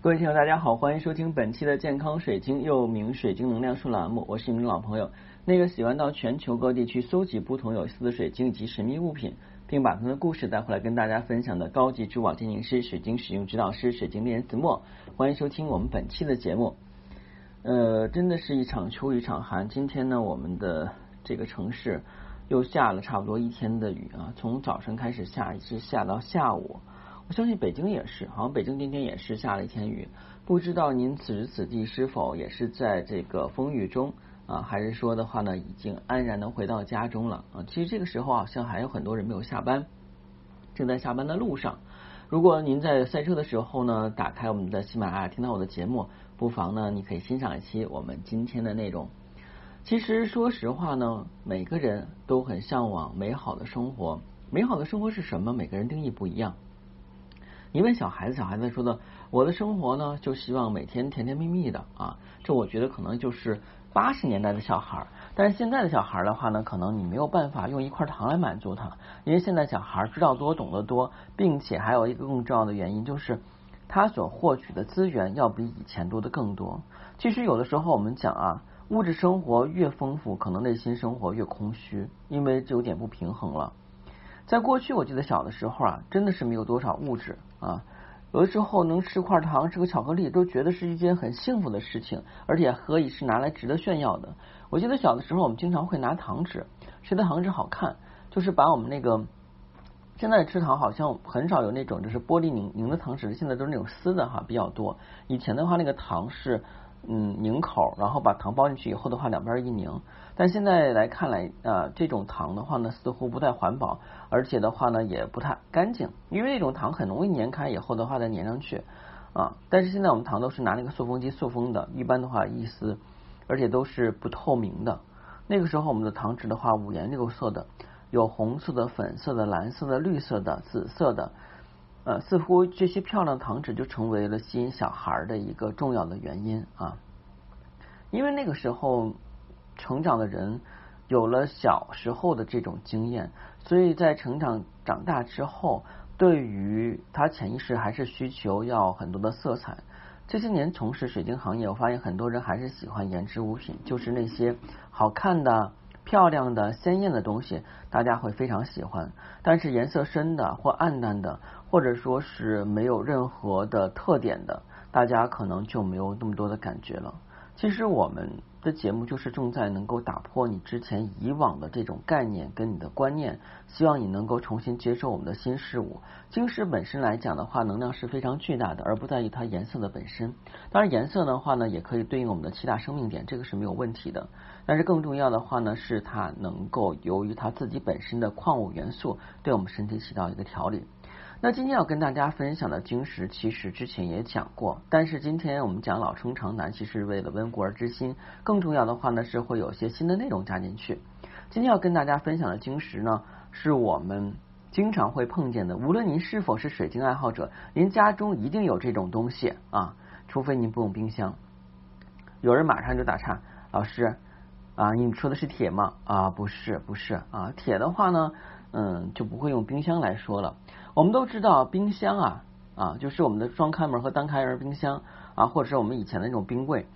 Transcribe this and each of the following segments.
各位听友，大家好，欢迎收听本期的健康水晶，又名水晶能量树栏目。我是你们老朋友，那个喜欢到全球各地去搜集不同有意思的水晶以及神秘物品，并把他们的故事带回来跟大家分享的高级珠宝鉴定师、水晶使用指导师、水晶猎人子墨。欢迎收听我们本期的节目。呃，真的是一场秋雨一场寒。今天呢，我们的这个城市又下了差不多一天的雨啊，从早晨开始下，一直下到下午。我相信北京也是，好像北京今天也是下了一天雨。不知道您此时此地是否也是在这个风雨中啊，还是说的话呢，已经安然的回到家中了啊？其实这个时候好像还有很多人没有下班，正在下班的路上。如果您在赛车的时候呢，打开我们的喜马拉雅听到我的节目，不妨呢，你可以欣赏一期我们今天的内容。其实说实话呢，每个人都很向往美好的生活。美好的生活是什么？每个人定义不一样。你问小孩子，小孩子说的，我的生活呢，就希望每天甜甜蜜蜜的啊。这我觉得可能就是八十年代的小孩，但是现在的小孩的话呢，可能你没有办法用一块糖来满足他，因为现在小孩知道多，懂得多，并且还有一个更重要的原因，就是他所获取的资源要比以前多的更多。其实有的时候我们讲啊，物质生活越丰富，可能内心生活越空虚，因为就有点不平衡了。在过去，我记得小的时候啊，真的是没有多少物质啊，有的时候能吃块糖、吃个巧克力，都觉得是一件很幸福的事情，而且何以是拿来值得炫耀的。我记得小的时候，我们经常会拿糖纸，谁的糖纸好看，就是把我们那个现在吃糖好像很少有那种就是玻璃拧拧的糖纸，现在都是那种丝的哈比较多。以前的话，那个糖是。嗯，拧口，然后把糖包进去以后的话，两边一拧。但现在来看来，啊，这种糖的话呢，似乎不太环保，而且的话呢，也不太干净，因为那种糖很容易粘开以后的话再粘上去啊。但是现在我们糖都是拿那个塑封机塑封的，一般的话一撕，而且都是不透明的。那个时候我们的糖纸的话五颜六色的，有红色的、粉色的、蓝色的、绿色的、紫色的。呃，似乎这些漂亮糖纸就成为了吸引小孩的一个重要的原因啊，因为那个时候成长的人有了小时候的这种经验，所以在成长长大之后，对于他潜意识还是需求要很多的色彩。这些年从事水晶行业，我发现很多人还是喜欢颜值物品，就是那些好看的。漂亮的、鲜艳的东西，大家会非常喜欢。但是颜色深的或暗淡的，或者说是没有任何的特点的，大家可能就没有那么多的感觉了。其实我们节目就是重在能够打破你之前以往的这种概念跟你的观念，希望你能够重新接受我们的新事物。晶石本身来讲的话，能量是非常巨大的，而不在于它颜色的本身。当然，颜色的话呢，也可以对应我们的七大生命点，这个是没有问题的。但是更重要的话呢，是它能够由于它自己本身的矿物元素，对我们身体起到一个调理。那今天要跟大家分享的晶石，其实之前也讲过，但是今天我们讲老生常谈，其实为了温故而知新。更重要的话呢，是会有些新的内容加进去。今天要跟大家分享的晶石呢，是我们经常会碰见的。无论您是否是水晶爱好者，您家中一定有这种东西啊，除非您不用冰箱。有人马上就打岔，老师啊，你说的是铁吗？啊，不是，不是啊，铁的话呢，嗯，就不会用冰箱来说了。我们都知道冰箱啊啊，就是我们的双开门和单开门冰箱啊，或者是我们以前的那种冰柜。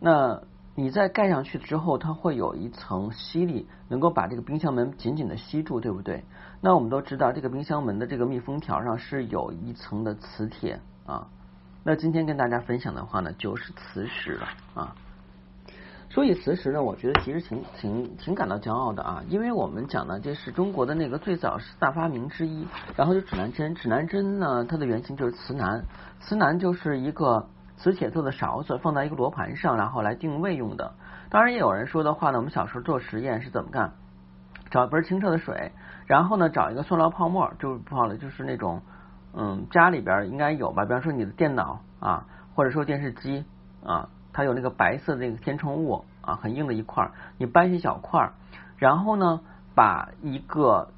那你在盖上去之后，它会有一层吸力，能够把这个冰箱门紧紧的吸住，对不对？那我们都知道，这个冰箱门的这个密封条上是有一层的磁铁啊。那今天跟大家分享的话呢，就是磁石了啊。所以磁石呢，我觉得其实挺挺挺感到骄傲的啊，因为我们讲的这是中国的那个最早四大发明之一。然后就指南针，指南针呢，它的原型就是磁南，磁南就是一个磁铁做的勺子，放在一个罗盘上，然后来定位用的。当然也有人说的话呢，我们小时候做实验是怎么干？找一杯清澈的水，然后呢找一个塑料泡沫，就不好了，就是那种嗯家里边应该有吧，比方说你的电脑啊，或者说电视机啊。它有那个白色的那个填充物啊，很硬的一块，你掰一小块，然后呢，把一个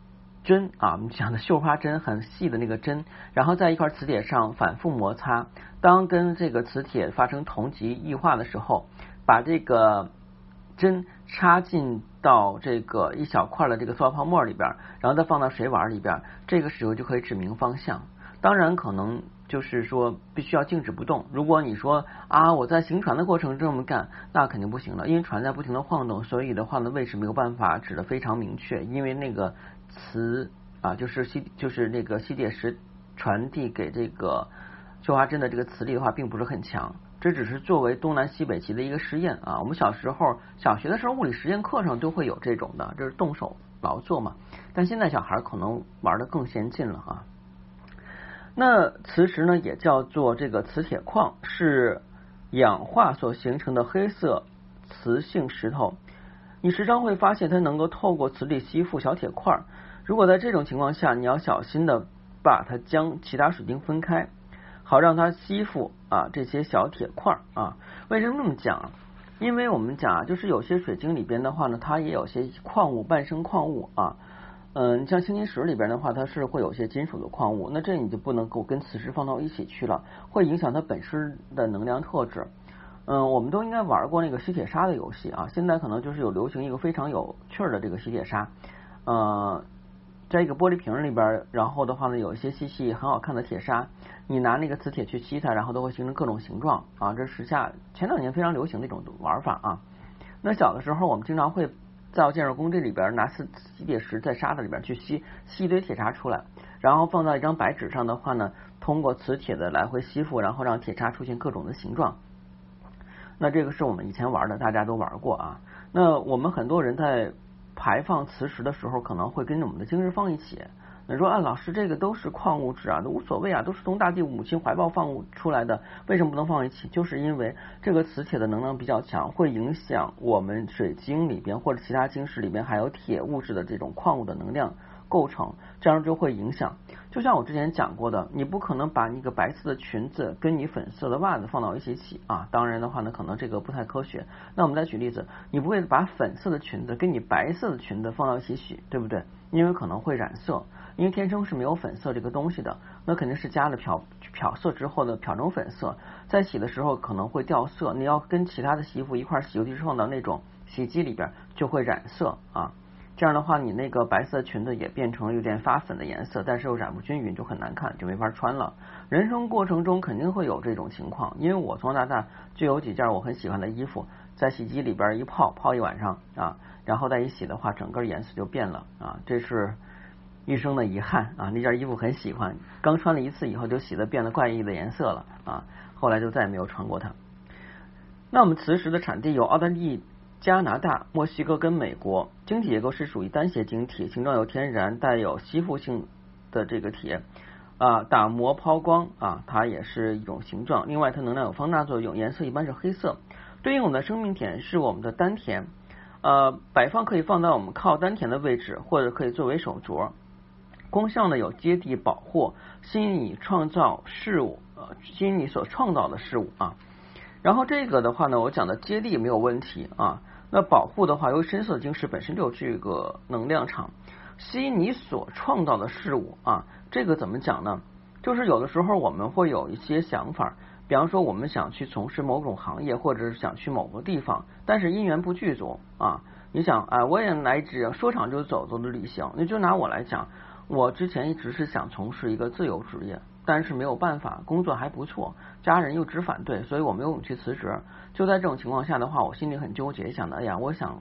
针啊，我们讲的绣花针，很细的那个针，然后在一块磁铁上反复摩擦，当跟这个磁铁发生同极异化的时候，把这个针插进到这个一小块的这个塑料泡沫里边，然后再放到水碗里边，这个时候就可以指明方向。当然，可能就是说必须要静止不动。如果你说啊，我在行船的过程这么干，那肯定不行了，因为船在不停的晃动，所以的话呢，位置没有办法指的非常明确，因为那个磁啊，就是吸，就是那个吸铁石传递给这个绣花针的这个磁力的话，并不是很强。这只是作为东南西北极的一个实验啊。我们小时候小学的时候物理实验课上都会有这种的，这是动手劳作嘛。但现在小孩可能玩的更先进了啊。那磁石呢，也叫做这个磁铁矿，是氧化所形成的黑色磁性石头。你时常会发现它能够透过磁力吸附小铁块儿。如果在这种情况下，你要小心的把它将其他水晶分开，好让它吸附啊这些小铁块儿啊。为什么这么讲？因为我们讲啊，就是有些水晶里边的话呢，它也有些矿物，半生矿物啊。嗯，像青金石里边的话，它是会有些金属的矿物，那这你就不能够跟磁石放到一起去了，会影响它本身的能量特质。嗯，我们都应该玩过那个吸铁砂的游戏啊，现在可能就是有流行一个非常有趣的这个吸铁砂，呃，在一个玻璃瓶里边，然后的话呢，有一些细细很好看的铁砂，你拿那个磁铁去吸它，然后都会形成各种形状啊，这是时下前两年非常流行的一种玩法啊。那小的时候我们经常会。在建筑工地里边拿吸吸铁石在沙子里边去吸吸一堆铁渣出来，然后放到一张白纸上的话呢，通过磁铁的来回吸附，然后让铁渣出现各种的形状。那这个是我们以前玩的，大家都玩过啊。那我们很多人在排放磁石的时候，可能会跟着我们的晶石放一起。你说啊，老师，这个都是矿物质啊，都无所谓啊，都是从大地母亲怀抱放出来的，为什么不能放一起？就是因为这个磁铁的能量比较强，会影响我们水晶里边或者其他晶石里边含有铁物质的这种矿物的能量构成，这样就会影响。就像我之前讲过的，你不可能把一个白色的裙子跟你粉色的袜子放到一起洗啊，当然的话呢，可能这个不太科学。那我们再举例子，你不会把粉色的裙子跟你白色的裙子放到一起洗，对不对？因为可能会染色。因为天生是没有粉色这个东西的，那肯定是加了漂漂色之后的漂成粉色，在洗的时候可能会掉色。你要跟其他的洗衣服一块洗，尤其是放到那种洗衣机里边，就会染色啊。这样的话，你那个白色裙子也变成了有点发粉的颜色，但是又染不均匀，就很难看，就没法穿了。人生过程中肯定会有这种情况，因为我从小到大就有几件我很喜欢的衣服，在洗衣机里边一泡泡一晚上啊，然后再一洗的话，整个颜色就变了啊，这是。一生的遗憾啊！那件衣服很喜欢，刚穿了一次以后就洗的变得怪异的颜色了啊！后来就再也没有穿过它。那我们磁石的产地有澳大利加拿大、墨西哥跟美国，晶体结构是属于单斜晶体，形状有天然带有吸附性的这个铁啊，打磨抛光啊，它也是一种形状。另外，它能量有放大作用，颜色一般是黑色。对应我们的生命田是我们的丹田，呃，摆放可以放在我们靠丹田的位置，或者可以作为手镯。功效呢有接地保护，吸引你创造事物，呃，吸引你所创造的事物啊。然后这个的话呢，我讲的接地没有问题啊。那保护的话，由于深色晶石本身就有这个能量场，吸引你所创造的事物啊。这个怎么讲呢？就是有的时候我们会有一些想法，比方说我们想去从事某种行业，或者是想去某个地方，但是因缘不具足啊。你想啊，我也来只说场就走走的旅行，你就拿我来讲。我之前一直是想从事一个自由职业，但是没有办法，工作还不错，家人又只反对，所以我没有勇气辞职。就在这种情况下的话，我心里很纠结，想的，哎呀，我想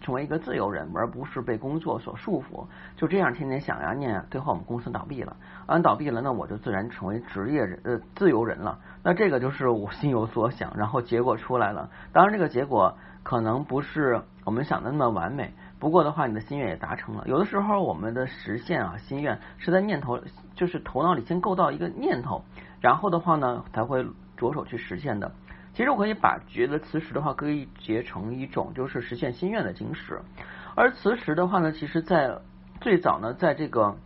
成为一个自由人，而不是被工作所束缚。就这样天天想呀念，最后我们公司倒闭了，完倒闭了，那我就自然成为职业人呃自由人了。那这个就是我心有所想，然后结果出来了。当然，这个结果可能不是我们想的那么完美。不过的话，你的心愿也达成了。有的时候，我们的实现啊，心愿是在念头，就是头脑里先构造一个念头，然后的话呢，才会着手去实现的。其实我可以把觉得磁石的话，可以结成一种就是实现心愿的晶石。而磁石的话呢，其实在最早呢，在这个。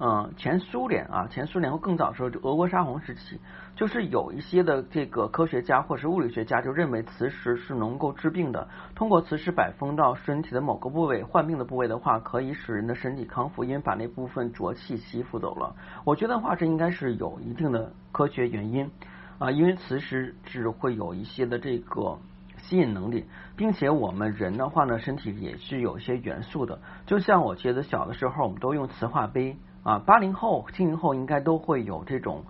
嗯，前苏联啊，前苏联或更早时候，就俄国沙皇时期，就是有一些的这个科学家或是物理学家就认为磁石是能够治病的。通过磁石摆放到身体的某个部位，患病的部位的话，可以使人的身体康复，因为把那部分浊气吸附走了。我觉得话，这应该是有一定的科学原因啊，因为磁石只会有一些的这个吸引能力，并且我们人的话呢，身体也是有些元素的。就像我记得小的时候，我们都用磁化杯。啊，八零后、七零后应该都会有这种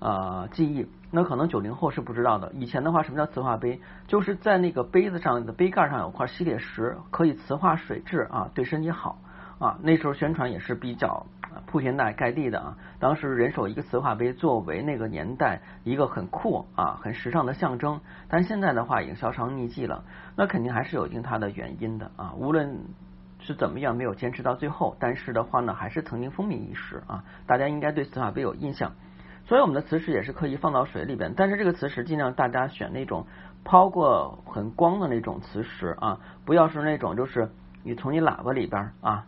呃记忆。那可能九零后是不知道的。以前的话，什么叫磁化杯？就是在那个杯子上的杯盖上有块吸铁石，可以磁化水质啊，对身体好啊。那时候宣传也是比较铺天盖盖地的啊。当时人手一个磁化杯，作为那个年代一个很酷啊、很时尚的象征。但现在的话，已经销声匿迹了。那肯定还是有一定它的原因的啊。无论是怎么样，没有坚持到最后，但是的话呢，还是曾经风靡一时啊。大家应该对磁化杯有印象。所以我们的磁石也是可以放到水里边，但是这个磁石尽量大家选那种抛过很光的那种磁石啊，不要是那种就是你从你喇叭里边啊，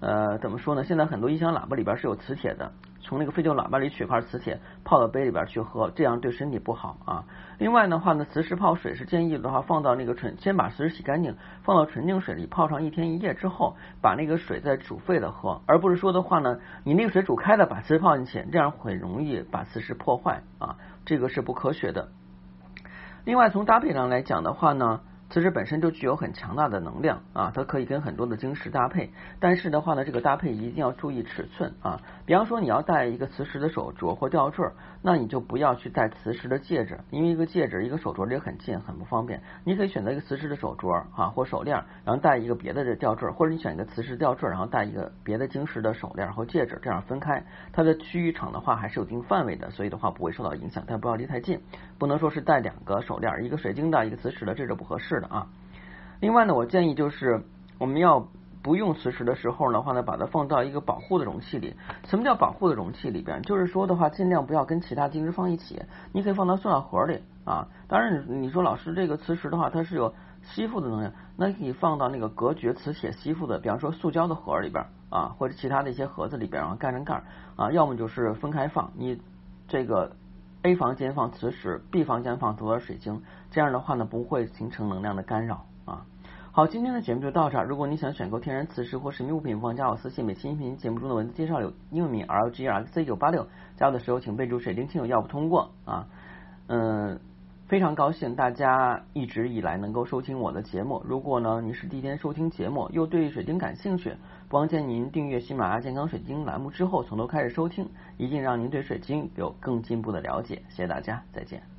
呃怎么说呢？现在很多音箱喇叭里边是有磁铁的。从那个废旧喇叭里取一块磁铁泡到杯里边去喝，这样对身体不好啊。另外的话呢，磁石泡水是建议的话放到那个纯，先把磁石洗干净，放到纯净水里泡上一天一夜之后，把那个水再煮沸了喝，而不是说的话呢，你那个水煮开了把磁石泡进去，这样很容易把磁石破坏啊，这个是不科学的。另外从搭配上来讲的话呢。磁石本身就具有很强大的能量啊，它可以跟很多的晶石搭配。但是的话呢，这个搭配一定要注意尺寸啊。比方说你要戴一个磁石的手镯或吊坠，那你就不要去戴磁石的戒指，因为一个戒指一个手镯离很近，很不方便。你可以选择一个磁石的手镯啊或手链，然后戴一个别的的吊坠，或者你选一个磁石吊坠，然后戴一个别的晶石的手链或戒指，这样分开。它的区域场的话还是有一定范围的，所以的话不会受到影响，但不要离太近。不能说是戴两个手链，一个水晶的，一个磁石的，这是不合适。的啊，另外呢，我建议就是我们要不用磁石的时候的话呢，把它放到一个保护的容器里。什么叫保护的容器里边？就是说的话，尽量不要跟其他晶石放一起。你可以放到塑料盒里啊。当然，你说老师这个磁石的话，它是有吸附的能量，那可以放到那个隔绝磁铁吸附的，比方说塑胶的盒里边啊，或者其他的一些盒子里边，然后盖上盖啊。要么就是分开放，你这个。A 房间放磁石，B 房间放左耳水晶，这样的话呢不会形成能量的干扰啊。好，今天的节目就到这儿。如果你想选购天然磁石或神秘物品，不妨加我私信。每期音频节目中的文字介绍有英文名 R G R C 九八六，加我的时候请备注水晶亲友要不通过啊。嗯，非常高兴大家一直以来能够收听我的节目。如果呢你是第一天收听节目，又对水晶感兴趣。不妨建议您订阅喜马拉雅健康水晶栏目之后，从头开始收听，一定让您对水晶有更进一步的了解。谢谢大家，再见。